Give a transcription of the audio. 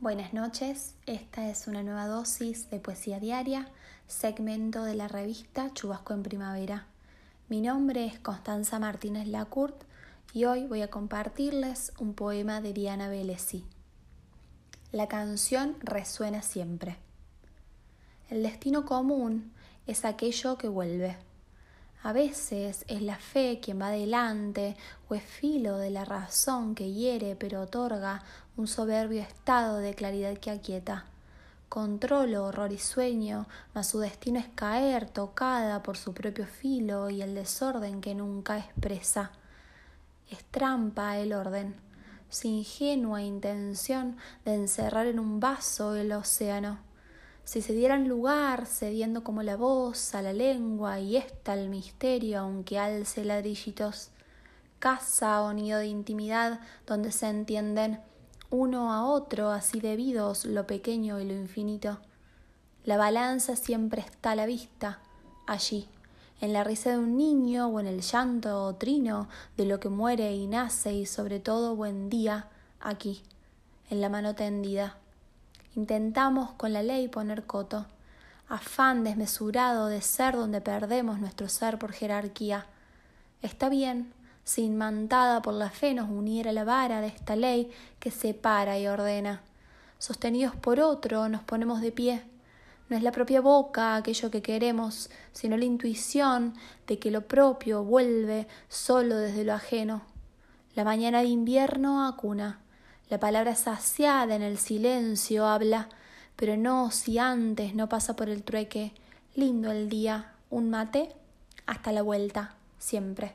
Buenas noches, esta es una nueva dosis de poesía diaria, segmento de la revista Chubasco en Primavera. Mi nombre es Constanza Martínez Lacourt y hoy voy a compartirles un poema de Diana Bellesi. La canción resuena siempre. El destino común es aquello que vuelve a veces es la fe quien va delante, o es filo de la razón que hiere pero otorga un soberbio estado de claridad que aquieta. Controlo horror y sueño, mas su destino es caer tocada por su propio filo y el desorden que nunca expresa. Es trampa el orden, sin ingenua intención de encerrar en un vaso el océano si se dieran lugar, cediendo como la voz a la lengua y ésta al misterio, aunque alce ladrillitos, casa o nido de intimidad donde se entienden uno a otro así debidos lo pequeño y lo infinito. La balanza siempre está a la vista, allí, en la risa de un niño o en el llanto o trino de lo que muere y nace y sobre todo buen día, aquí, en la mano tendida. Intentamos con la ley poner coto, afán desmesurado de ser donde perdemos nuestro ser por jerarquía. Está bien, si inmantada por la fe nos uniera la vara de esta ley que separa y ordena. Sostenidos por otro nos ponemos de pie. No es la propia boca aquello que queremos, sino la intuición de que lo propio vuelve solo desde lo ajeno. La mañana de invierno acuna la palabra saciada en el silencio habla, pero no si antes no pasa por el trueque. Lindo el día, un mate, hasta la vuelta, siempre.